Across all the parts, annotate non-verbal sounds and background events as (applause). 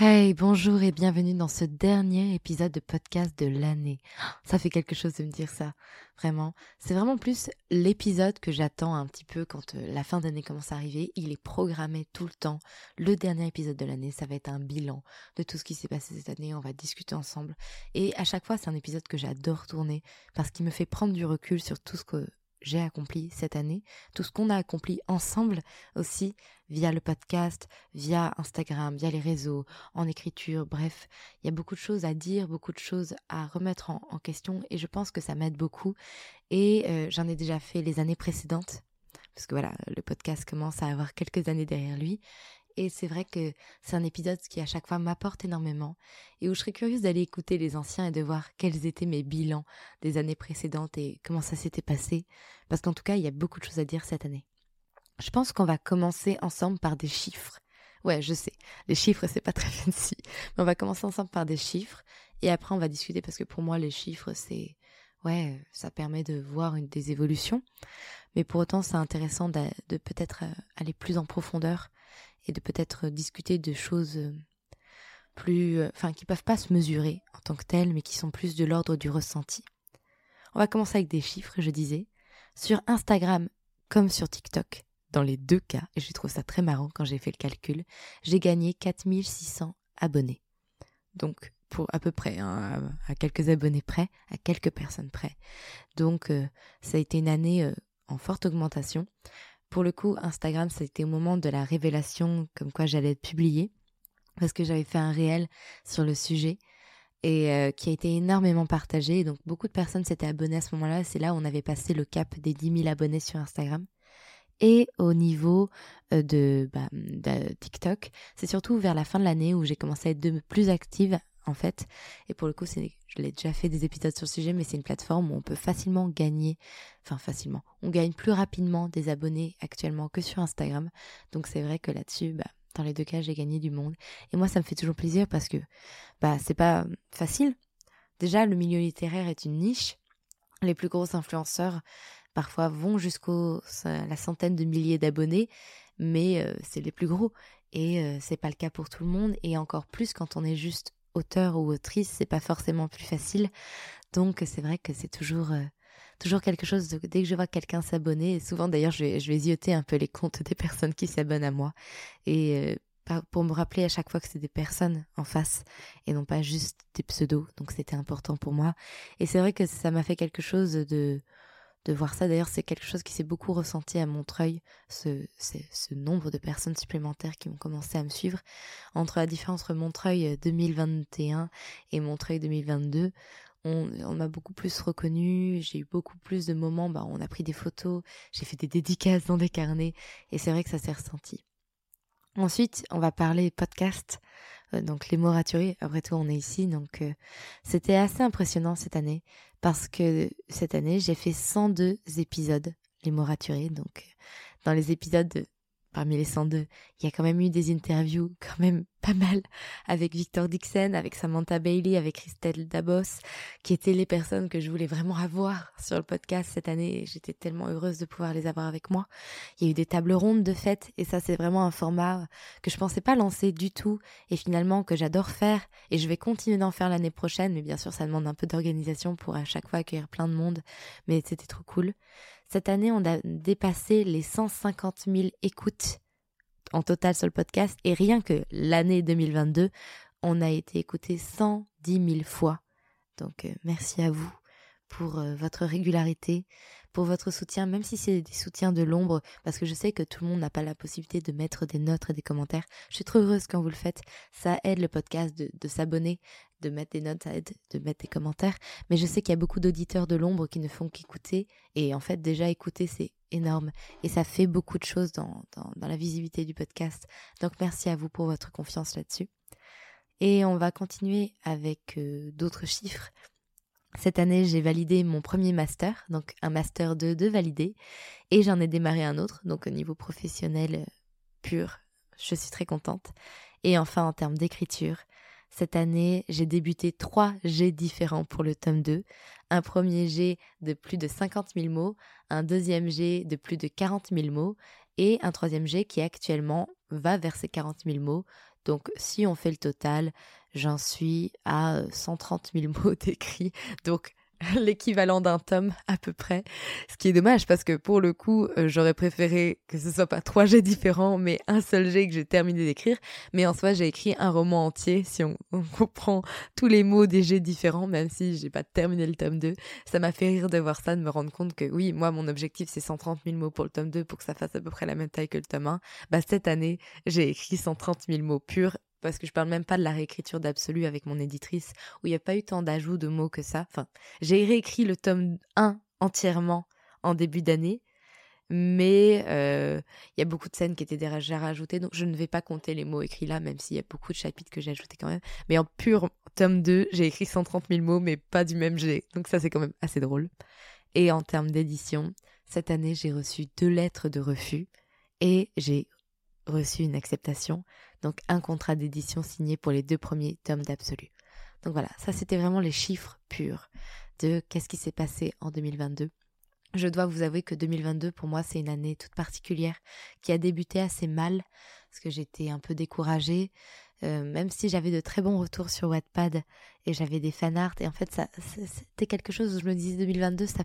Hey, bonjour et bienvenue dans ce dernier épisode de podcast de l'année. (gasps) Ça fait quelque chose de me dire ça, vraiment. C'est vraiment plus l'épisode que j'attends un petit peu quand euh, la fin d'année commence à arriver. Il est programmé tout le temps. Le dernier épisode de l'année, ça va être un bilan de tout ce qui s'est passé cette année. On va discuter ensemble. Et à chaque fois, c'est un épisode que j'adore tourner parce qu'il me fait prendre du recul sur tout ce que j'ai accompli cette année, tout ce qu'on a accompli ensemble aussi via le podcast, via Instagram, via les réseaux, en écriture, bref, il y a beaucoup de choses à dire, beaucoup de choses à remettre en, question et je pense que ça m'aide beaucoup. Et euh, j'en ai déjà fait les années précédentes parce que voilà, le podcast commence à avoir quelques années derrière lui et c'est vrai que c'est un épisode qui à chaque fois m'apporte énormément et où je serais curieuse d'aller écouter les anciens et de voir quels étaient mes bilans des années précédentes et comment ça s'était passé. Parce qu'en tout cas, il y a beaucoup de choses à dire cette année. Je pense qu'on va commencer ensemble par des chiffres. Ouais, je sais, les chiffres, c'est pas très (laughs) fancy. Mais on va commencer ensemble par des chiffres et après on va discuter parce que pour moi, les chiffres, c'est. Ouais, ça permet de voir des évolutions. Mais pour autant, c'est intéressant de, de peut-être euh, aller plus en profondeur et de peut-être discuter de choses euh, plus, euh, enfin, qui peuvent pas se mesurer en tant que telles, mais qui sont plus de l'ordre du ressenti. On va commencer avec des chiffres, je disais. Sur Instagram comme sur TikTok, dans les deux cas, et je trouve ça très marrant quand j'ai fait le calcul, j'ai gagné 4600 abonnés. Donc, pour à peu près, hein, à quelques abonnés près, à quelques personnes près. Donc, euh, ça a été une année en forte augmentation. Pour le coup, Instagram, c'était au moment de la révélation comme quoi j'allais être publiée, parce que j'avais fait un réel sur le sujet et euh, qui a été énormément partagé. Donc beaucoup de personnes s'étaient abonnées à ce moment-là. C'est là où on avait passé le cap des 10 000 abonnés sur Instagram. Et au niveau euh, de, bah, de TikTok, c'est surtout vers la fin de l'année où j'ai commencé à être de plus active en fait. Et pour le coup, je l'ai déjà fait des épisodes sur le sujet, mais c'est une plateforme où on peut facilement gagner, enfin facilement, on gagne plus rapidement des abonnés actuellement que sur Instagram. Donc c'est vrai que là-dessus, bah, dans les deux cas, j'ai gagné du monde. Et moi, ça me fait toujours plaisir parce que bah, c'est pas facile. Déjà, le milieu littéraire est une niche. Les plus gros influenceurs, parfois, vont jusqu'au la centaine de milliers d'abonnés, mais euh, c'est les plus gros. Et euh, c'est pas le cas pour tout le monde. Et encore plus quand on est juste auteur ou autrice, c'est pas forcément plus facile. Donc c'est vrai que c'est toujours euh, toujours quelque chose dès que je vois quelqu'un s'abonner, souvent d'ailleurs je vais, je vais zioter un peu les comptes des personnes qui s'abonnent à moi et euh, pour me rappeler à chaque fois que c'est des personnes en face et non pas juste des pseudos. Donc c'était important pour moi et c'est vrai que ça m'a fait quelque chose de de voir ça. D'ailleurs, c'est quelque chose qui s'est beaucoup ressenti à Montreuil, ce, nombre de personnes supplémentaires qui ont commencé à me suivre. Entre la différence entre Montreuil 2021 et Montreuil 2022, on, m'a beaucoup plus reconnu, j'ai eu beaucoup plus de moments, bah, on a pris des photos, j'ai fait des dédicaces dans des carnets, et c'est vrai que ça s'est ressenti. Ensuite, on va parler podcast, euh, donc les mots. Après tout, on est ici, donc euh, c'était assez impressionnant cette année parce que cette année, j'ai fait 102 épisodes, les mots. Donc, dans les épisodes parmi les 102, il y a quand même eu des interviews (laughs) quand même pas mal avec Victor Dixon, avec Samantha Bailey, avec Christelle Dabos, qui étaient les personnes que je voulais vraiment avoir sur le podcast cette année j'étais tellement heureuse de pouvoir les avoir avec moi. Il y a eu des tables rondes de fête et ça c'est vraiment un format que je pensais pas lancer du tout et finalement que j'adore faire et je vais continuer d'en faire l'année prochaine mais bien sûr ça demande un peu d'organisation pour à chaque fois accueillir plein de monde mais c'était trop cool. Cette année, on a dépassé les 150 000 écoutes en total sur le podcast. Et rien que l'année 2022, on a été écouté 110 000 fois. Donc euh, merci à vous pour euh, votre régularité, pour votre soutien, même si c'est des soutiens de l'ombre, parce que je sais que tout le monde n'a pas la possibilité de mettre des notes et des commentaires. Je suis trop heureuse quand vous le faites. Ça aide le podcast de, s'abonner, de mettre des notes, ça aide de mettre des commentaires. Mais je sais qu'il y a beaucoup d'auditeurs de l'ombre qui ne font qu'écouter. Et en fait, déjà écouter, c'est énorme. Et ça fait beaucoup de choses dans, dans, dans la visibilité du podcast. Donc merci à vous pour votre confiance là-dessus. Et on va continuer avec euh, d'autres chiffres. Cette année, j'ai validé mon premier master, donc un master 2 de validé, et j'en ai démarré un autre, donc au niveau professionnel euh, pur, je suis très contente. Et enfin, en termes d'écriture, cette année, j'ai débuté trois G différents pour le tome 2. Un premier G de plus de 50 000 mots, un deuxième G de plus de 40 000 mots, et un troisième G qui actuellement va vers ces 40 000 mots. Donc si on fait le total, j'en suis à 130 euh, 000 (laughs) mots d'écrit. Donc (laughs) l'équivalent d'un tome à peu près. Ce qui est dommage parce que pour le coup, euh, j'aurais préféré que ce soit pas trois jets différents, mais un seul jet que j'ai terminé d'écrire. Mais en soi, j'ai écrit un roman entier si on, (laughs) comprend tous les mots des jets différents, même si j'ai pas terminé le tome 2. Ça m'a fait rire de voir ça, de me rendre compte que oui, moi, mon objectif, c'est 130 000 mots pour le tome 2 pour que ça fasse à peu près la même taille que le tome 1. Bah, cette année, j'ai écrit 130 000 mots purs parce que je parle même pas de la réécriture d'Absolu avec mon éditrice, où il n'y a pas eu tant d'ajouts de mots que ça. Enfin, j'ai réécrit le tome 1 entièrement en début d'année, mais euh, il y a beaucoup de scènes qui étaient déjà rajoutées, donc je ne vais pas compter les mots écrits là, même s'il y a beaucoup de chapitres que j'ai ajoutés quand même. Mais en pur tome 2, j'ai écrit 130 000 mots, mais pas du même G, donc ça c'est quand même assez drôle. Et en termes d'édition, cette année j'ai reçu deux lettres de refus et j'ai reçu une acceptation, donc un contrat d'édition signé pour les deux premiers tomes d'Absolu. Donc voilà, ça c'était vraiment les chiffres purs de qu'est-ce qui s'est passé en 2022. Je dois vous avouer que 2022 pour moi c'est une année toute particulière qui a débuté assez mal parce que j'étais un peu découragée, euh, même si j'avais de très bons retours sur Wattpad et j'avais des fanarts et en fait ça c'était quelque chose où je me disais 2022 ça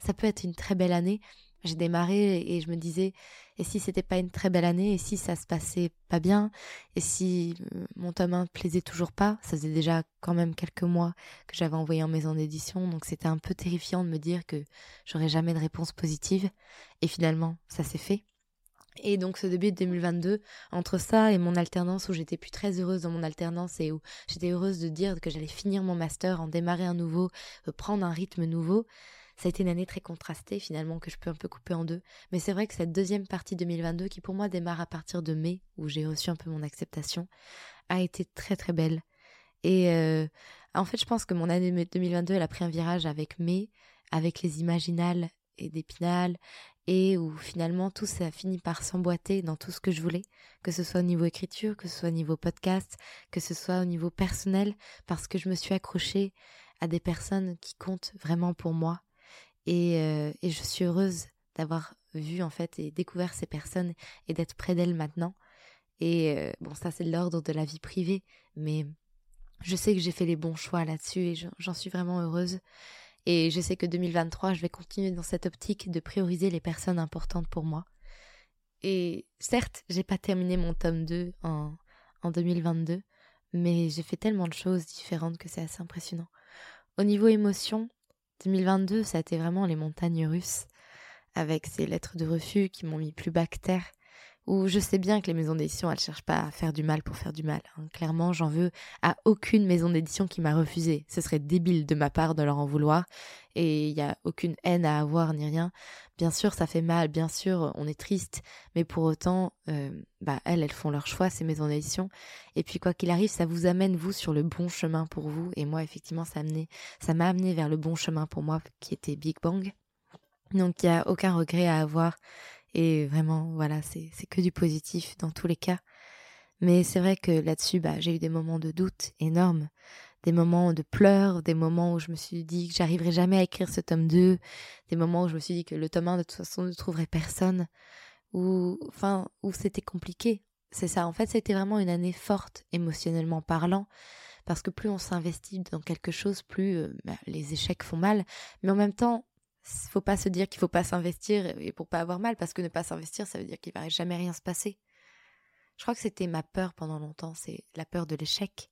ça peut être une très belle année j'ai démarré et je me disais, et si c'était pas une très belle année, et si ça se passait pas bien, et si euh, mon tome 1 plaisait toujours pas, ça faisait déjà quand même quelques mois que j'avais envoyé en maison d'édition, donc c'était un peu terrifiant de me dire que j'aurais jamais de réponse positive, et finalement, ça s'est fait. Et donc ce début de 2022, entre ça et mon alternance où j'étais plus très heureuse dans mon alternance et où j'étais heureuse de dire que j'allais finir mon master, en démarrer un nouveau, euh, prendre un rythme nouveau, ça a été une année très contrastée finalement que je peux un peu couper en deux. Mais c'est vrai que cette deuxième partie 2022 qui pour moi démarre à partir de mai où j'ai reçu un peu mon acceptation a été très très belle. Et euh, en fait je pense que mon année 2022 elle a pris un virage avec mai, avec les imaginales et d'épinal et où finalement tout ça a fini par s'emboîter dans tout ce que je voulais, que ce soit au niveau écriture, que ce soit au niveau podcast, que ce soit au niveau personnel, parce que je me suis accrochée à des personnes qui comptent vraiment pour moi et, euh, et je suis heureuse d'avoir vu en fait et découvert ces personnes et d'être près d'elles maintenant. Et euh, bon, ça c'est l'ordre de la vie privée, mais je sais que j'ai fait les bons choix là-dessus et j'en suis vraiment heureuse. Et je sais que 2023, je vais continuer dans cette optique de prioriser les personnes importantes pour moi. Et certes, j'ai pas terminé mon tome 2 en, en 2022, mais j'ai fait tellement de choses différentes que c'est assez impressionnant. Au niveau émotion, 2022, ça a été vraiment les montagnes russes, avec ces lettres de refus qui m'ont mis plus bas que terre, où je sais bien que les maisons d'édition, elles cherchent pas à faire du mal pour faire du mal. Hein. Clairement, j'en veux à aucune maison d'édition qui m'a refusé. Ce serait débile de ma part de leur en vouloir. Et il n'y a aucune haine à avoir ni rien. Bien sûr, ça fait mal, bien sûr, on est triste, mais pour autant, euh, bah, elles, elles font leur choix, ces maisons d'édition. Et puis, quoi qu'il arrive, ça vous amène, vous, sur le bon chemin pour vous. Et moi, effectivement, ça m'a amené, ça m'a amené vers le bon chemin pour moi, qui était Big Bang. Donc, il n'y a aucun regret à avoir. Et vraiment, voilà, c'est que du positif dans tous les cas. Mais c'est vrai que là-dessus, bah, j'ai eu des moments de doute énormes, des moments de pleurs, des moments où je me suis dit que j'arriverais jamais à écrire ce tome 2, des moments où je me suis dit que le tome 1 de toute façon ne trouverait personne, ou enfin, où c'était compliqué. C'est ça, en fait, c'était vraiment une année forte émotionnellement parlant, parce que plus on s'investit dans quelque chose, plus euh, bah, les échecs font mal, mais en même temps, faut pas se dire qu'il faut pas s'investir et pour pas avoir mal, parce que ne pas s'investir, ça veut dire qu'il va jamais rien se passer. Je crois que c'était ma peur pendant longtemps, c'est la peur de l'échec,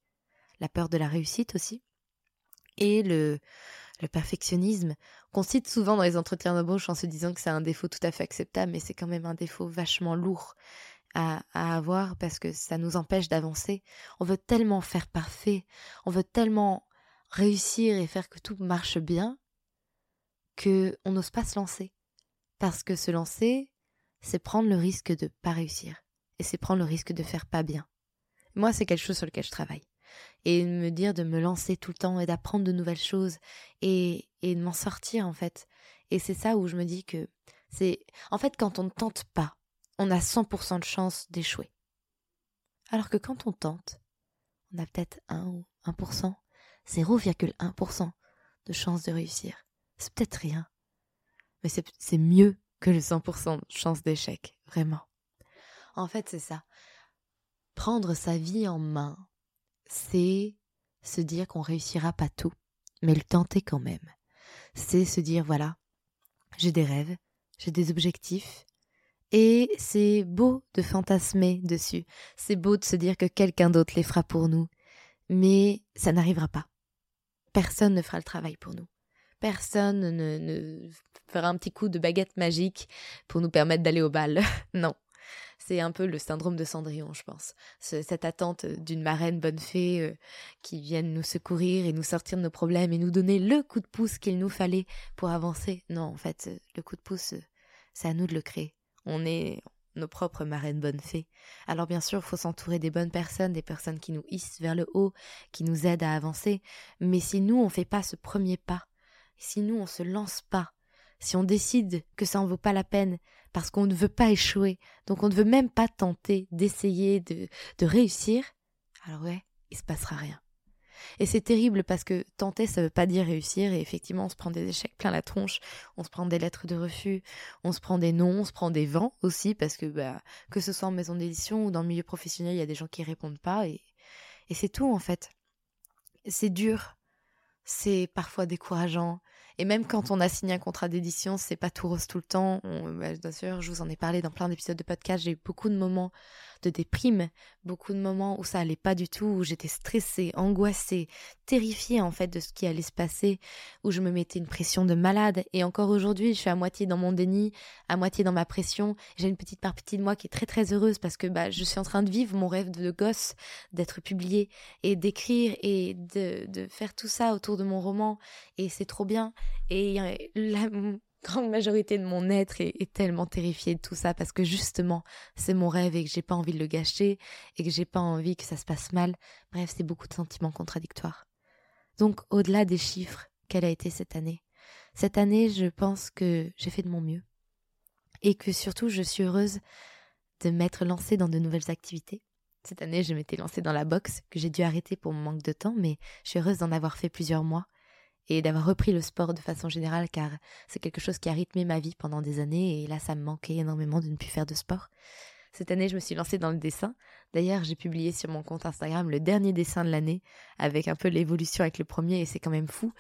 la peur de la réussite aussi, et le, perfectionnisme qu'on cite souvent dans les entretiens d'embauche en se disant que c'est un défaut tout à fait acceptable, mais c'est quand même un défaut vachement lourd à avoir parce que ça nous empêche d'avancer. On veut tellement faire parfait, on veut tellement réussir et faire que tout marche bien que on n'ose pas se lancer. Parce que se lancer, c'est prendre le risque de pas réussir. Et c'est prendre le risque de faire pas bien. Moi, c'est quelque chose sur lequel je travaille. Et me dire de me lancer tout le temps et d'apprendre de nouvelles choses et, et de m'en sortir, en fait. Et c'est ça où je me dis que c'est. En fait, quand on ne tente pas, on a 100% de chance d'échouer. Alors que quand on tente, on a peut-être 1 ou 1%, 0,1% de chance de réussir c'est peut-être rien. Mais c'est mieux que le 100% de chance d'échec, vraiment. En fait, c'est ça. Prendre sa vie en main, c'est se dire qu'on réussira pas tout, mais le tenter quand même. C'est se dire, voilà, j'ai des rêves, j'ai des objectifs, et c'est beau de fantasmer dessus. C'est beau de se dire que quelqu'un d'autre les fera pour nous, mais ça n'arrivera pas. Personne ne fera le travail pour nous personne ne, fera un petit coup de baguette magique pour nous permettre d'aller au bal. (laughs) non. C'est un peu le syndrome de Cendrillon, je pense. cette attente d'une marraine bonne fée euh, qui vienne nous secourir et nous sortir de nos problèmes et nous donner le coup de pouce qu'il nous fallait pour avancer. Non, en fait, le coup de pouce, c'est à nous de le créer. On est nos propres marraines bonnes fées. Alors bien sûr, il faut s'entourer des bonnes personnes, des personnes qui nous hissent vers le haut, qui nous aident à avancer. Mais si nous, on ne fait pas ce premier pas, si nous on se lance pas, si on décide que ça en vaut pas la peine, parce qu'on ne veut pas échouer, donc on ne veut même pas tenter d'essayer de, réussir, alors ouais, il se passera rien. Et c'est terrible parce que tenter, ça veut pas dire réussir. Et effectivement, on se prend des échecs plein la tronche, on se prend des lettres de refus, on se prend des noms, on se prend des vents aussi parce que bah, que ce soit en maison d'édition ou dans le milieu professionnel, il y a des gens qui répondent pas et c'est tout en fait. C'est dur, c'est parfois décourageant. Et même quand on a signé un contrat d'édition, c'est pas tout rose tout le temps. Bah, bien sûr, je vous en ai parlé dans plein d'épisodes de podcast. J'ai eu beaucoup de moments de déprime, beaucoup de moments où ça allait pas du tout, où j'étais stressée, angoissée, terrifiée en fait de ce qui allait se passer, où je me mettais une pression de malade. Et encore aujourd'hui, je suis à moitié dans mon déni, à moitié dans ma pression. J'ai une petite partie de moi qui est très très heureuse parce que bah, je suis en train de vivre mon rêve de gosse, d'être publié et d'écrire et de, de faire tout ça autour de mon roman. Et c'est trop bien. Et grande majorité de mon être est, tellement terrifiée de tout ça parce que justement c'est mon rêve et que j'ai pas envie de le gâcher et que j'ai pas envie que ça se passe mal. Bref, c'est beaucoup de sentiments contradictoires. Donc au-delà des chiffres, quelle a été cette année? Cette année, je pense que j'ai fait de mon mieux et que surtout je suis heureuse de m'être lancée dans de nouvelles activités. Cette année, je m'étais lancée dans la boxe que j'ai dû arrêter pour mon manque de temps, mais je suis heureuse d'en avoir fait plusieurs mois et d'avoir repris le sport de façon générale car c'est quelque chose qui a rythmé ma vie pendant des années et là ça me manquait énormément de ne plus faire de sport. Cette année, je me suis lancée dans le dessin. D'ailleurs, j'ai publié sur mon compte Instagram le dernier dessin de l'année avec un peu l'évolution avec le premier et c'est quand même fou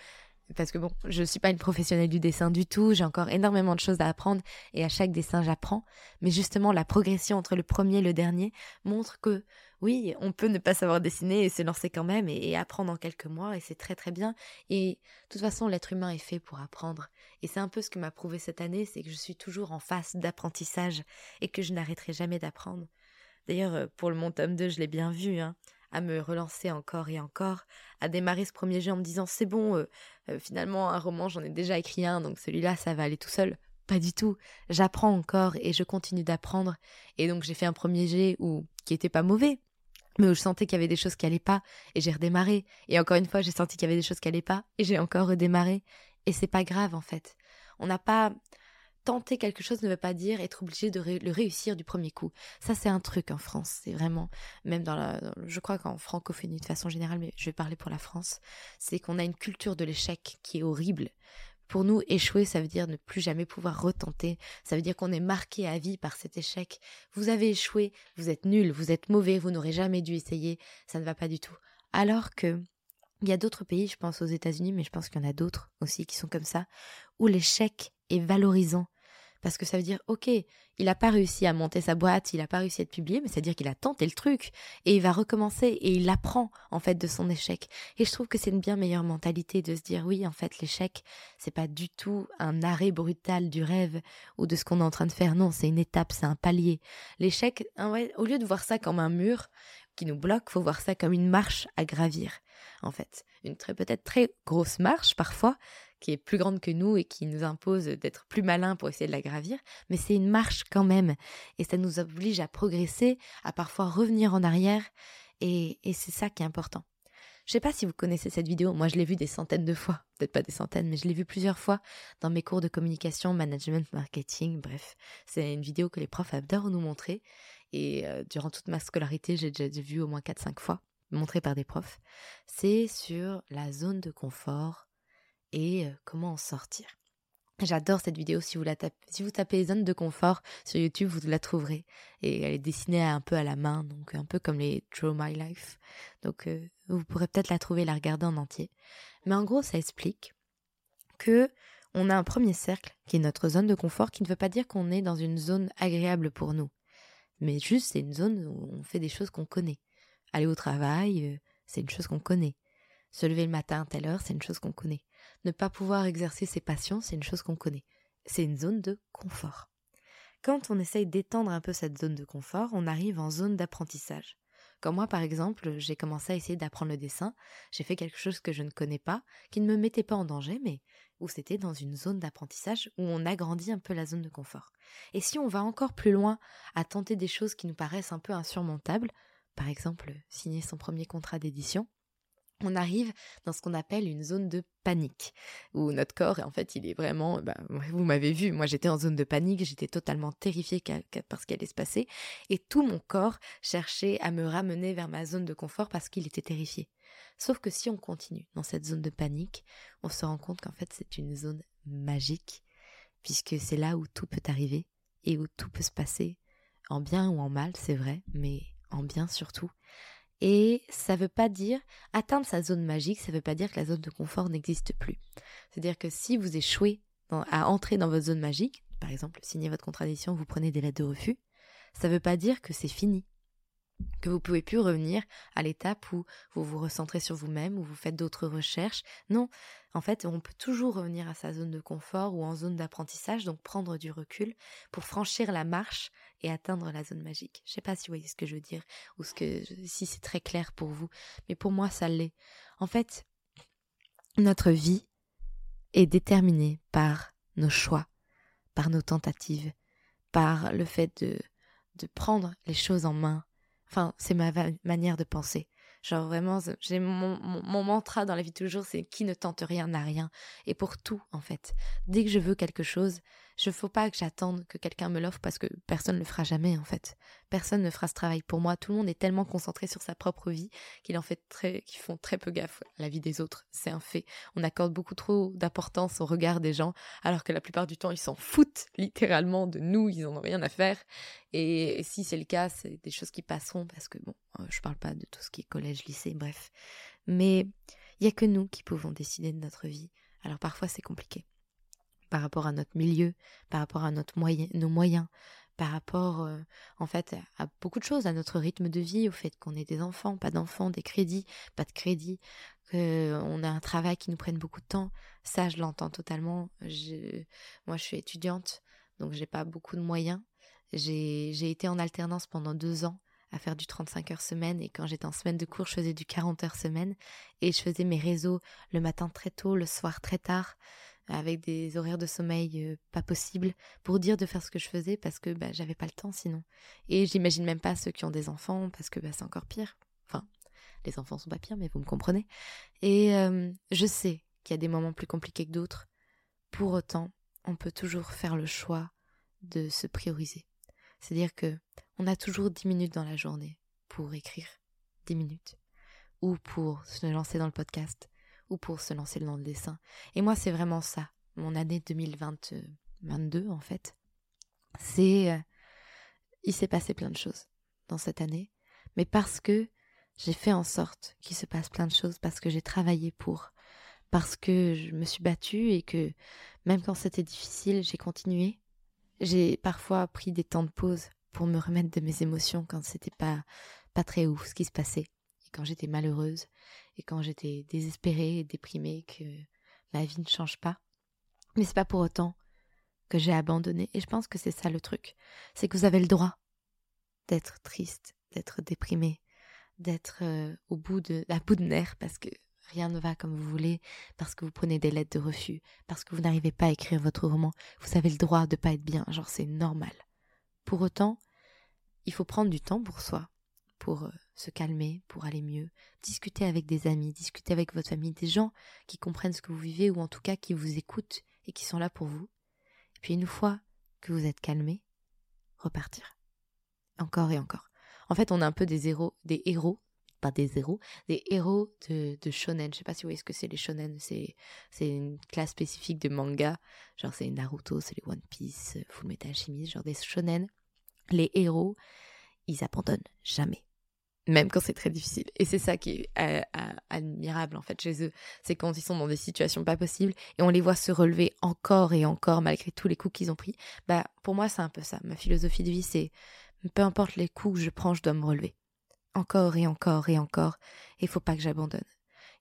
parce que bon, je ne suis pas une professionnelle du dessin du tout, j'ai encore énormément de choses à apprendre et à chaque dessin j'apprends, mais justement la progression entre le premier et le dernier montre que oui, on peut ne pas savoir dessiner et se lancer quand même et, apprendre en quelques mois et c'est très très bien. Et de toute façon, l'être humain est fait pour apprendre. Et c'est un peu ce que m'a prouvé cette année, c'est que je suis toujours en phase d'apprentissage et que je n'arrêterai jamais d'apprendre. D'ailleurs, euh, pour le mon tome 2, je l'ai bien vu, hein, à me relancer encore et encore, à démarrer ce premier jeu en me disant c'est bon, euh, euh, finalement un roman j'en ai déjà écrit un, donc celui-là ça va aller tout seul. Pas du tout. J'apprends encore et je continue d'apprendre. Et donc j'ai fait un premier jet où qui était pas mauvais, mais où je sentais qu'il y avait des choses qui allaient pas et j'ai redémarré et encore une fois j'ai senti qu'il y avait des choses qui allaient pas et j'ai encore redémarré et c'est pas grave en fait. On n'a pas tenter quelque chose ne veut pas dire être obligé de le réussir du premier coup. Ça c'est un truc en France, c'est vraiment même dans la je crois qu'en francophonie de façon générale mais je vais parler pour la France, c'est qu'on a une culture de l'échec qui est horrible. Pour nous, échouer, ça veut dire ne plus jamais pouvoir retenter. Ça veut dire qu'on est marqué à vie par cet échec. Vous avez échoué, vous êtes nul, vous êtes mauvais, vous n'aurez jamais dû essayer. Ça ne va pas du tout. Alors que il y a d'autres pays, je pense aux États-Unis, mais je pense qu'il y en a d'autres aussi qui sont comme ça, où l'échec est valorisant. Parce que ça veut dire, ok, il n'a pas réussi à monter sa boîte, il n'a pas réussi à être publié, mais c'est-à-dire qu'il a tenté le truc et il va recommencer et il apprend en fait de son échec. Et je trouve que c'est une bien meilleure mentalité de se dire, oui, en fait, l'échec, c'est pas du tout un arrêt brutal du rêve ou de ce qu'on est en train de faire. Non, c'est une étape, c'est un palier. L'échec, au lieu de voir ça comme un mur qui nous bloque, faut voir ça comme une marche à gravir. En fait, une très peut-être très grosse marche parfois, qui est plus grande que nous et qui nous impose d'être plus malin pour essayer de la gravir, mais c'est une marche quand même. Et ça nous oblige à progresser, à parfois revenir en arrière, et, c'est ça qui est important. Je sais pas si vous connaissez cette vidéo, moi je l'ai vue des centaines de fois, peut-être pas des centaines, mais je l'ai vue plusieurs fois dans mes cours de communication, management, marketing, bref. C'est une vidéo que les profs adorent nous montrer, et euh, durant toute ma scolarité, j'ai déjà vu au moins 4-5 fois, montrée par des profs. C'est sur la zone de confort et comment en sortir. J'adore cette vidéo. Si vous, tapez, zone de confort sur YouTube, vous la trouverez. Et elle est dessinée un peu à la main, donc un peu comme les Draw My Life. Donc vous pourrez peut-être la trouver la regarder en entier. Mais en gros, ça explique que on a un premier cercle qui est notre zone de confort, qui ne veut pas dire qu'on est dans une zone agréable pour nous. Mais juste, c'est une zone où on fait des choses qu'on connaît. Aller au travail, c'est une chose qu'on connaît. Se lever le matin à telle heure, c'est une chose qu'on connaît. Ne pas pouvoir exercer ses passions, c'est une chose qu'on connaît. C'est une zone de confort. Quand on essaye d'étendre un peu cette zone de confort, on arrive en zone d'apprentissage. Comme moi, par exemple, j'ai commencé à essayer d'apprendre le dessin, j'ai fait quelque chose que je ne connais pas, qui ne me mettait pas en danger, mais où c'était dans une zone d'apprentissage où on agrandit un peu la zone de confort. Et si on va encore plus loin à tenter des choses qui nous paraissent un peu insurmontables, par exemple signer son premier contrat d'édition, on arrive dans ce qu'on appelle une zone de panique, où notre corps, en fait, il est vraiment, bah, vous m'avez vu, moi j'étais en zone de panique, j'étais totalement terrifiée par ce qui allait se passer, et tout mon corps cherchait à me ramener vers ma zone de confort parce qu'il était terrifié. Sauf que si on continue dans cette zone de panique, on se rend compte qu'en fait c'est une zone magique, puisque c'est là où tout peut arriver, et où tout peut se passer, en bien ou en mal, c'est vrai, mais en bien surtout. Et ça ne veut pas dire atteindre sa zone magique, ça ne veut pas dire que la zone de confort n'existe plus. C'est-à-dire que si vous échouez à entrer dans votre zone magique, par exemple, signer votre contradiction, vous prenez des lettres de refus, ça ne veut pas dire que c'est fini que vous pouvez plus revenir à l'étape où vous vous recentrez sur vous-même, où vous faites d'autres recherches. Non, en fait, on peut toujours revenir à sa zone de confort ou en zone d'apprentissage, donc prendre du recul pour franchir la marche et atteindre la zone magique. Je sais pas si vous voyez ce que je veux dire ou ce que si c'est très clair pour vous, mais pour moi ça l'est. En fait, notre vie est déterminée par nos choix, par nos tentatives, par le fait de de prendre les choses en main, Enfin, c'est ma manière de penser. Genre vraiment, j'ai mon, mon, mantra dans la vie de tous les jours, c'est qui ne tente rien n'a rien. Et pour tout, en fait. Dès que je veux quelque chose, je ne faut pas que j'attende que quelqu'un me l'offre parce que personne ne le fera jamais en fait. Personne ne fera ce travail pour moi. Tout le monde est tellement concentré sur sa propre vie qu'il en fait très, qu'ils font très peu gaffe à la vie des autres. C'est un fait. On accorde beaucoup trop d'importance au regard des gens, alors que la plupart du temps ils s'en foutent littéralement de nous. Ils en ont rien à faire. Et, si c'est le cas, c'est des choses qui passeront parce que bon, euh, je parle pas de tout ce qui est collège, lycée, bref. Mais il y a que nous qui pouvons décider de notre vie. Alors parfois c'est compliqué par rapport à notre milieu, par rapport à notre nos moyens, par rapport, euh, en fait, à beaucoup de choses, à notre rythme de vie, au fait qu'on ait des enfants, pas d'enfants, des crédits, pas de crédits, qu'on a un travail qui nous prenne beaucoup de temps. Ça, je l'entends totalement. moi, je suis étudiante, donc j'ai pas beaucoup de moyens. J'ai été en alternance pendant deux ans à faire du 35 heures semaine et quand j'étais en semaine de cours, je faisais du 40 heures semaine et je faisais mes réseaux le matin très tôt, le soir très tard avec des horaires de sommeil euh, pas possibles pour dire de faire ce que je faisais parce que bah, j'avais pas le temps sinon. Et j'imagine même pas ceux qui ont des enfants parce que bah, c'est encore pire. Enfin, les enfants sont pas pires, mais vous me comprenez. Et euh, je sais qu'il y a des moments plus compliqués que d'autres. Pour autant, on peut toujours faire le choix de se prioriser. C'est-à-dire que on a toujours 10 minutes dans la journée pour écrire, 10 minutes, ou pour se lancer dans le podcast, ou pour se lancer dans le dessin. Et moi, c'est vraiment ça, mon année 2022 en fait. C'est... Euh, il s'est passé plein de choses dans cette année, mais parce que j'ai fait en sorte qu'il se passe plein de choses, parce que j'ai travaillé pour, parce que je me suis battue et que même quand c'était difficile, j'ai continué. J'ai parfois pris des temps de pause pour me remettre de mes émotions quand c'était pas pas très ouf ce qui se passait quand j'étais malheureuse et quand j'étais désespérée et déprimée que ma vie ne change pas. Mais c'est pas pour autant que j'ai abandonné. Et je pense que c'est ça le truc. C'est que vous avez le droit d'être triste, d'être déprimé, d'être euh, au bout de, à bout de nerfs parce que rien ne va comme vous voulez, parce que vous prenez des lettres de refus, parce que vous n'arrivez pas à écrire votre roman. Vous avez le droit de pas être bien. Genre, c'est normal. Pour autant, il faut prendre du temps pour soi pour euh, se calmer, pour aller mieux, discuter avec des amis, discuter avec votre famille, des gens qui comprennent ce que vous vivez ou en tout cas qui vous écoutent et qui sont là pour vous. Et puis une fois que vous êtes calmé, repartir. Encore et encore. En fait, on a un peu des héros, des héros, pas des héros, des héros de, shonen. Je sais pas si vous voyez ce que c'est les shonen. C'est, une classe spécifique de manga. Genre c'est Naruto, c'est les One Piece, Full Metal Alchemist, genre des shonen. Les héros, ils abandonnent jamais même quand c'est très difficile. Et c'est ça qui est euh, euh, admirable en fait chez eux, c'est quand ils sont dans des situations pas possibles et on les voit se relever encore et encore malgré tous les coups qu'ils ont pris. Bah pour moi c'est un peu ça. Ma philosophie de vie c'est peu importe les coups que je prends, je dois me relever. Encore et encore et encore. Et faut pas que j'abandonne.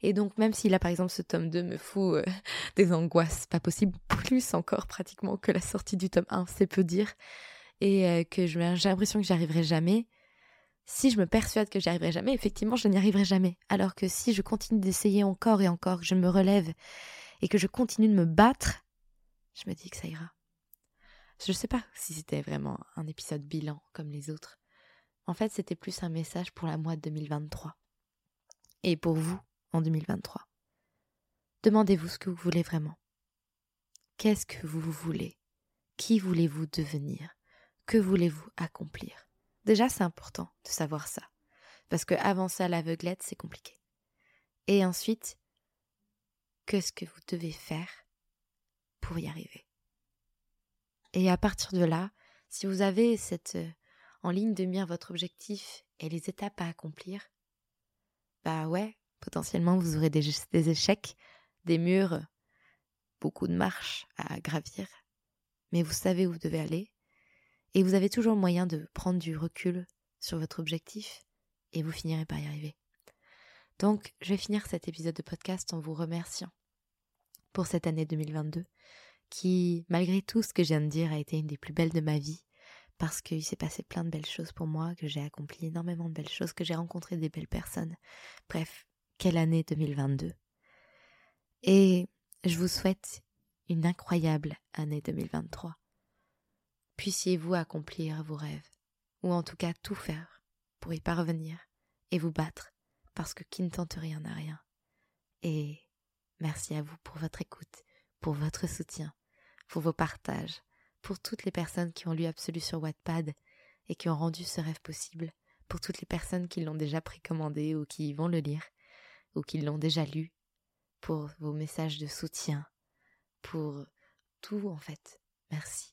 Et donc même si là par exemple ce tome 2 me fout euh, (laughs) des angoisses pas possibles, plus encore pratiquement que la sortie du tome 1, c'est peu dire, et que j'ai l'impression que j'y arriverai jamais, si je me persuade que j'y arriverai jamais, effectivement, je n'y arriverai jamais. Alors que si je continue d'essayer encore et encore, que je me relève et que je continue de me battre, je me dis que ça ira. Je ne sais pas si c'était vraiment un épisode bilan comme les autres. En fait, c'était plus un message pour la mois de 2023. Et pour vous, en 2023. Demandez-vous ce que vous voulez vraiment. Qu'est-ce que vous voulez? Qui voulez-vous devenir? Que voulez-vous accomplir? Déjà, c'est important de savoir ça. Parce que avancer à l'aveuglette, c'est compliqué. Et ensuite, qu'est-ce que vous devez faire pour y arriver? Et à partir de là, si vous avez cette euh, en ligne de mire votre objectif et les étapes à accomplir, bah ouais, potentiellement vous aurez des, des échecs, des murs, beaucoup de marches à gravir, mais vous savez où vous devez aller et vous avez toujours moyen de prendre du recul sur votre objectif et vous finirez par y arriver. Donc, je vais finir cet épisode de podcast en vous remerciant pour cette année 2022 qui, malgré tout ce que je viens de dire, a été une des plus belles de ma vie parce qu'il s'est passé plein de belles choses pour moi, que j'ai accompli énormément de belles choses, que j'ai rencontré des belles personnes. Bref, quelle année 2022. Et je vous souhaite une incroyable année 2023 puissiez-vous accomplir vos rêves, ou en tout cas tout faire pour y parvenir et vous battre, parce que qui ne tente rien n'a rien. Et merci à vous pour votre écoute, pour votre soutien, pour vos partages, pour toutes les personnes qui ont lu Absolu sur Wattpad et qui ont rendu ce rêve possible, pour toutes les personnes qui l'ont déjà précommandé ou qui vont le lire, ou qui l'ont déjà lu, pour vos messages de soutien, pour tout en fait. Merci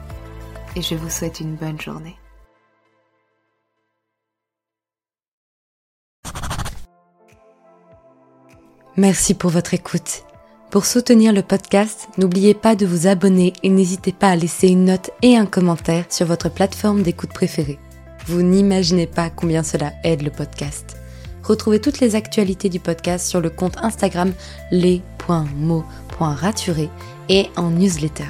et je vous souhaite une bonne journée. Merci pour votre écoute. Pour soutenir le podcast, n'oubliez pas de vous abonner et n'hésitez pas à laisser une note et un commentaire sur votre plateforme d'écoute préférée. Vous n'imaginez pas combien cela aide le podcast. Retrouvez toutes les actualités du podcast sur le compte Instagram les.mots.raturés et en newsletter.